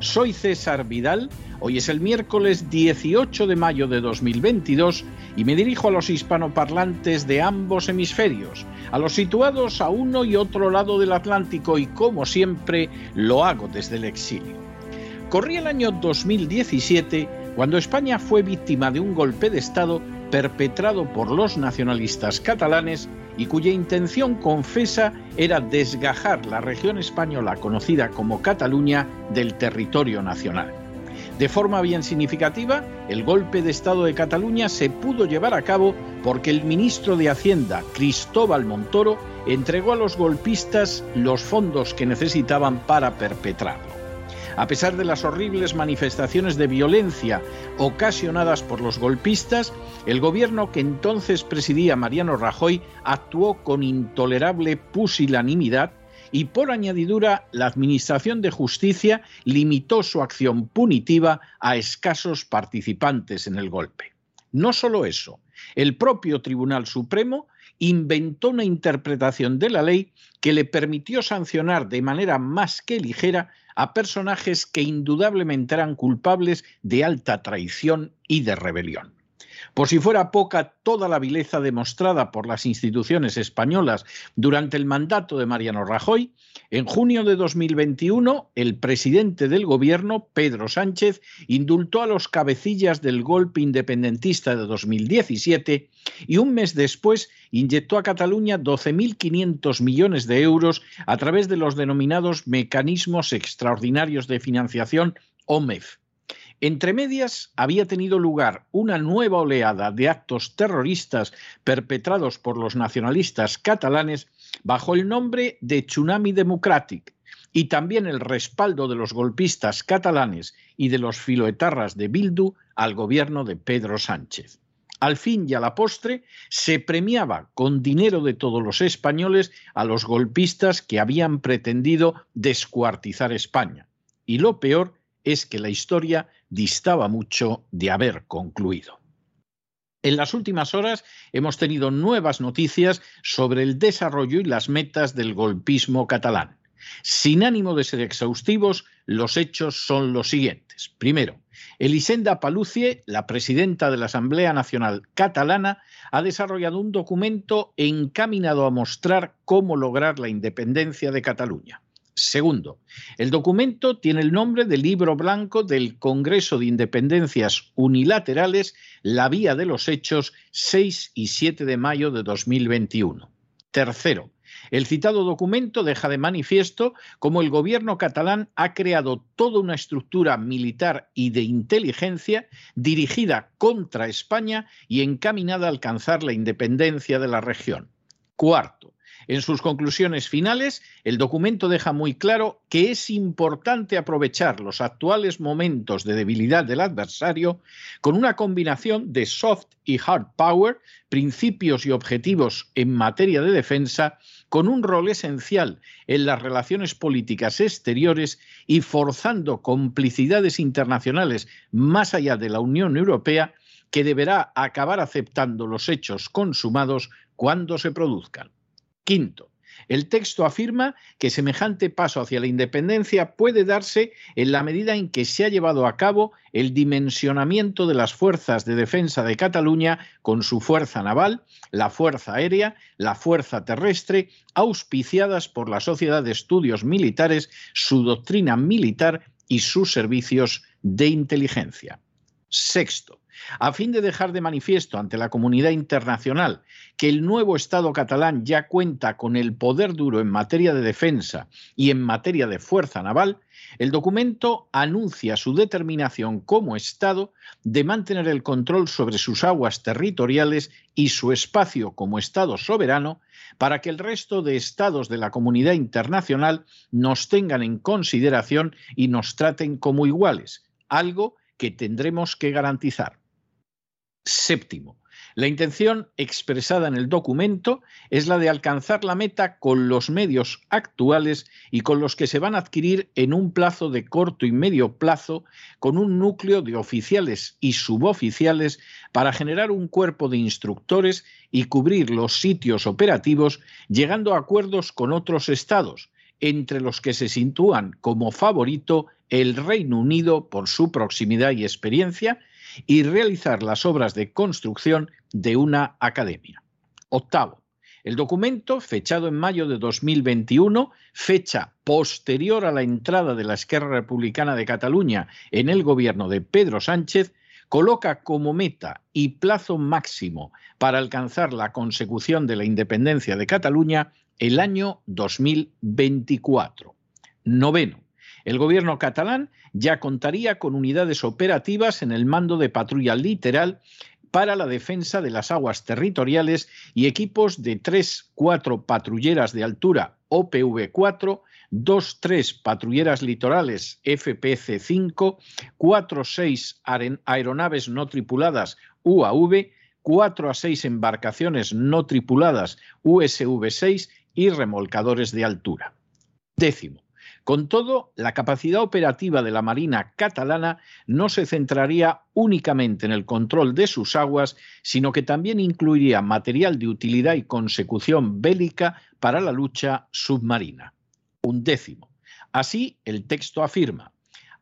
Soy César Vidal, hoy es el miércoles 18 de mayo de 2022 y me dirijo a los hispanoparlantes de ambos hemisferios, a los situados a uno y otro lado del Atlántico y como siempre lo hago desde el exilio. Corría el año 2017 cuando España fue víctima de un golpe de Estado perpetrado por los nacionalistas catalanes y cuya intención confesa era desgajar la región española conocida como Cataluña del territorio nacional. De forma bien significativa, el golpe de Estado de Cataluña se pudo llevar a cabo porque el ministro de Hacienda, Cristóbal Montoro, entregó a los golpistas los fondos que necesitaban para perpetrarlo. A pesar de las horribles manifestaciones de violencia ocasionadas por los golpistas, el gobierno que entonces presidía Mariano Rajoy actuó con intolerable pusilanimidad y por añadidura la Administración de Justicia limitó su acción punitiva a escasos participantes en el golpe. No solo eso, el propio Tribunal Supremo inventó una interpretación de la ley que le permitió sancionar de manera más que ligera a personajes que indudablemente eran culpables de alta traición y de rebelión. Por si fuera poca toda la vileza demostrada por las instituciones españolas durante el mandato de Mariano Rajoy, en junio de 2021 el presidente del gobierno, Pedro Sánchez, indultó a los cabecillas del golpe independentista de 2017 y un mes después inyectó a Cataluña 12.500 millones de euros a través de los denominados mecanismos extraordinarios de financiación OMEF entre medias había tenido lugar una nueva oleada de actos terroristas perpetrados por los nacionalistas catalanes bajo el nombre de Tsunami Democratic y también el respaldo de los golpistas catalanes y de los filoetarras de Bildu al gobierno de Pedro Sánchez. Al fin y a la postre se premiaba con dinero de todos los españoles a los golpistas que habían pretendido descuartizar España. Y lo peor es que la historia distaba mucho de haber concluido. En las últimas horas hemos tenido nuevas noticias sobre el desarrollo y las metas del golpismo catalán. Sin ánimo de ser exhaustivos, los hechos son los siguientes. Primero, Elisenda Palucie, la presidenta de la Asamblea Nacional Catalana, ha desarrollado un documento encaminado a mostrar cómo lograr la independencia de Cataluña. Segundo, el documento tiene el nombre del libro blanco del Congreso de Independencias Unilaterales, La Vía de los Hechos, 6 y 7 de mayo de 2021. Tercero, el citado documento deja de manifiesto cómo el gobierno catalán ha creado toda una estructura militar y de inteligencia dirigida contra España y encaminada a alcanzar la independencia de la región. Cuarto, en sus conclusiones finales, el documento deja muy claro que es importante aprovechar los actuales momentos de debilidad del adversario con una combinación de soft y hard power, principios y objetivos en materia de defensa, con un rol esencial en las relaciones políticas exteriores y forzando complicidades internacionales más allá de la Unión Europea que deberá acabar aceptando los hechos consumados cuando se produzcan. Quinto, el texto afirma que semejante paso hacia la independencia puede darse en la medida en que se ha llevado a cabo el dimensionamiento de las fuerzas de defensa de Cataluña con su fuerza naval, la fuerza aérea, la fuerza terrestre, auspiciadas por la Sociedad de Estudios Militares, su doctrina militar y sus servicios de inteligencia. Sexto, a fin de dejar de manifiesto ante la comunidad internacional que el nuevo Estado catalán ya cuenta con el poder duro en materia de defensa y en materia de fuerza naval, el documento anuncia su determinación como Estado de mantener el control sobre sus aguas territoriales y su espacio como Estado soberano para que el resto de estados de la comunidad internacional nos tengan en consideración y nos traten como iguales, algo que tendremos que garantizar. Séptimo, la intención expresada en el documento es la de alcanzar la meta con los medios actuales y con los que se van a adquirir en un plazo de corto y medio plazo, con un núcleo de oficiales y suboficiales para generar un cuerpo de instructores y cubrir los sitios operativos, llegando a acuerdos con otros estados, entre los que se sitúan como favorito el Reino Unido por su proximidad y experiencia, y realizar las obras de construcción de una academia. Octavo, el documento, fechado en mayo de 2021, fecha posterior a la entrada de la Esquerra Republicana de Cataluña en el gobierno de Pedro Sánchez, coloca como meta y plazo máximo para alcanzar la consecución de la independencia de Cataluña el año 2024. Noveno, el gobierno catalán ya contaría con unidades operativas en el mando de patrulla literal para la defensa de las aguas territoriales y equipos de 3-4 patrulleras de altura OPV-4, 2-3 patrulleras litorales FPC-5, 4-6 aeronaves no tripuladas UAV, 4 a 6 embarcaciones no tripuladas USV-6 y remolcadores de altura. Décimo, con todo, la capacidad operativa de la Marina catalana no se centraría únicamente en el control de sus aguas, sino que también incluiría material de utilidad y consecución bélica para la lucha submarina. Un décimo. Así, el texto afirma,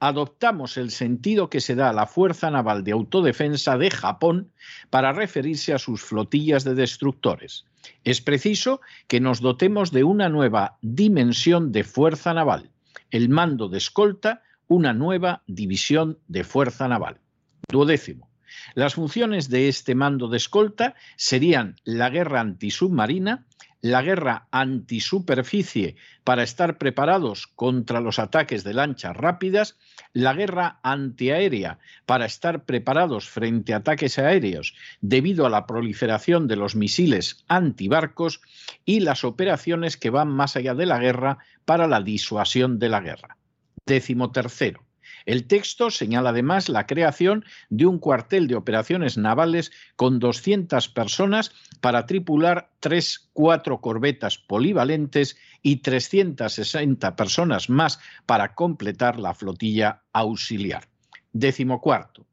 adoptamos el sentido que se da a la Fuerza Naval de Autodefensa de Japón para referirse a sus flotillas de destructores. Es preciso que nos dotemos de una nueva dimensión de fuerza naval, el mando de escolta, una nueva división de fuerza naval. Duodécimo. Las funciones de este mando de escolta serían la guerra antisubmarina, la guerra antisuperficie para estar preparados contra los ataques de lanchas rápidas, la guerra antiaérea para estar preparados frente a ataques aéreos debido a la proliferación de los misiles antibarcos y las operaciones que van más allá de la guerra para la disuasión de la guerra. Décimo tercero el texto señala además la creación de un cuartel de operaciones navales con 200 personas para tripular tres, cuatro corbetas polivalentes y 360 personas más para completar la flotilla auxiliar. Décimo cuarto.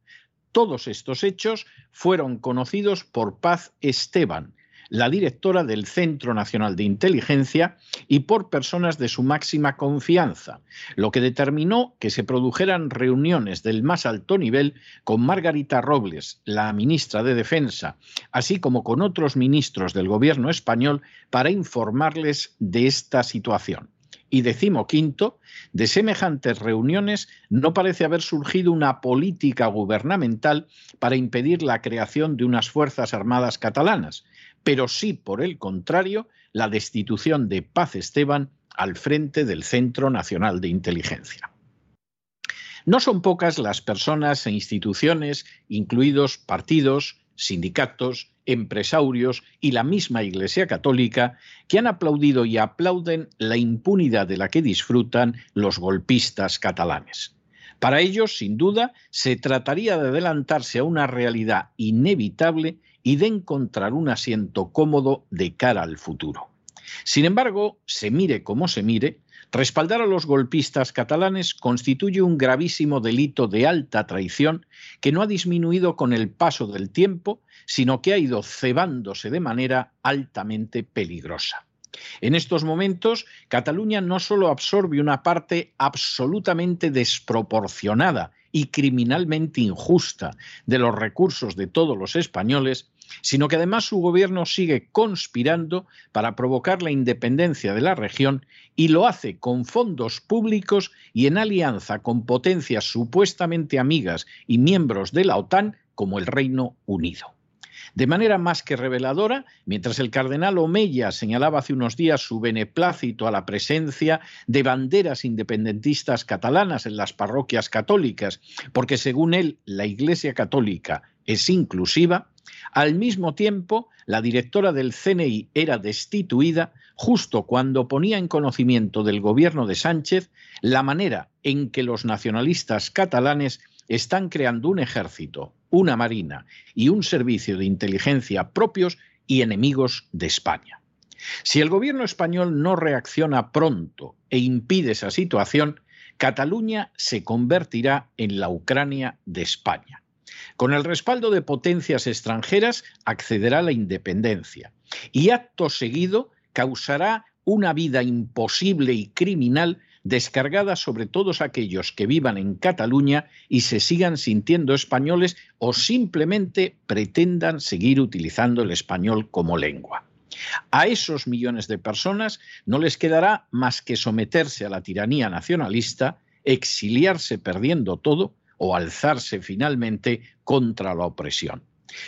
Todos estos hechos fueron conocidos por Paz Esteban, la directora del Centro Nacional de Inteligencia y por personas de su máxima confianza, lo que determinó que se produjeran reuniones del más alto nivel con Margarita Robles, la ministra de Defensa, así como con otros ministros del gobierno español para informarles de esta situación. Y decimoquinto, de semejantes reuniones no parece haber surgido una política gubernamental para impedir la creación de unas Fuerzas Armadas catalanas, pero sí, por el contrario, la destitución de Paz Esteban al frente del Centro Nacional de Inteligencia. No son pocas las personas e instituciones, incluidos partidos, sindicatos, empresarios y la misma Iglesia Católica, que han aplaudido y aplauden la impunidad de la que disfrutan los golpistas catalanes. Para ellos, sin duda, se trataría de adelantarse a una realidad inevitable y de encontrar un asiento cómodo de cara al futuro. Sin embargo, se mire como se mire, respaldar a los golpistas catalanes constituye un gravísimo delito de alta traición que no ha disminuido con el paso del tiempo, sino que ha ido cebándose de manera altamente peligrosa. En estos momentos, Cataluña no solo absorbe una parte absolutamente desproporcionada y criminalmente injusta de los recursos de todos los españoles, sino que además su gobierno sigue conspirando para provocar la independencia de la región y lo hace con fondos públicos y en alianza con potencias supuestamente amigas y miembros de la OTAN como el Reino Unido. De manera más que reveladora, mientras el cardenal Omeya señalaba hace unos días su beneplácito a la presencia de banderas independentistas catalanas en las parroquias católicas, porque según él la Iglesia Católica es inclusiva, al mismo tiempo, la directora del CNI era destituida justo cuando ponía en conocimiento del gobierno de Sánchez la manera en que los nacionalistas catalanes están creando un ejército, una marina y un servicio de inteligencia propios y enemigos de España. Si el gobierno español no reacciona pronto e impide esa situación, Cataluña se convertirá en la Ucrania de España. Con el respaldo de potencias extranjeras accederá a la independencia y acto seguido causará una vida imposible y criminal descargada sobre todos aquellos que vivan en Cataluña y se sigan sintiendo españoles o simplemente pretendan seguir utilizando el español como lengua. A esos millones de personas no les quedará más que someterse a la tiranía nacionalista, exiliarse perdiendo todo o alzarse finalmente contra la opresión.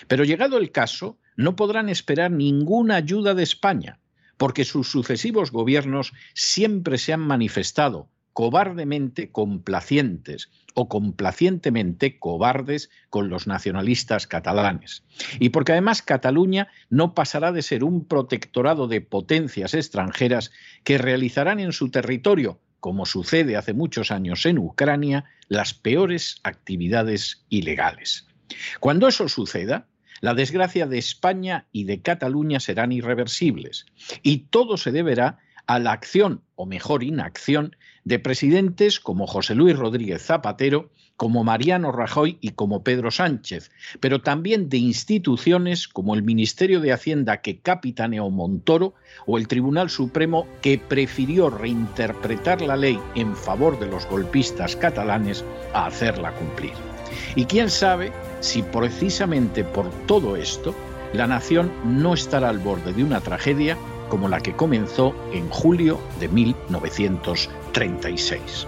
Pero llegado el caso, no podrán esperar ninguna ayuda de España, porque sus sucesivos gobiernos siempre se han manifestado cobardemente complacientes o complacientemente cobardes con los nacionalistas catalanes. Y porque además Cataluña no pasará de ser un protectorado de potencias extranjeras que realizarán en su territorio, como sucede hace muchos años en Ucrania, las peores actividades ilegales. Cuando eso suceda, la desgracia de España y de Cataluña serán irreversibles y todo se deberá a la acción, o mejor inacción, de presidentes como José Luis Rodríguez Zapatero como Mariano Rajoy y como Pedro Sánchez, pero también de instituciones como el Ministerio de Hacienda que capitaneó Montoro o el Tribunal Supremo que prefirió reinterpretar la ley en favor de los golpistas catalanes a hacerla cumplir. Y quién sabe si precisamente por todo esto la nación no estará al borde de una tragedia como la que comenzó en julio de 1936.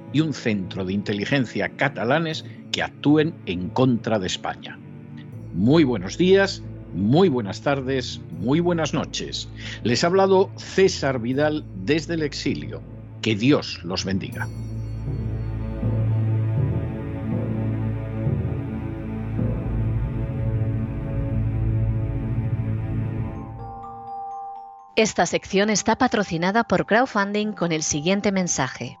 y un centro de inteligencia catalanes que actúen en contra de España. Muy buenos días, muy buenas tardes, muy buenas noches. Les ha hablado César Vidal desde el exilio. Que Dios los bendiga. Esta sección está patrocinada por crowdfunding con el siguiente mensaje.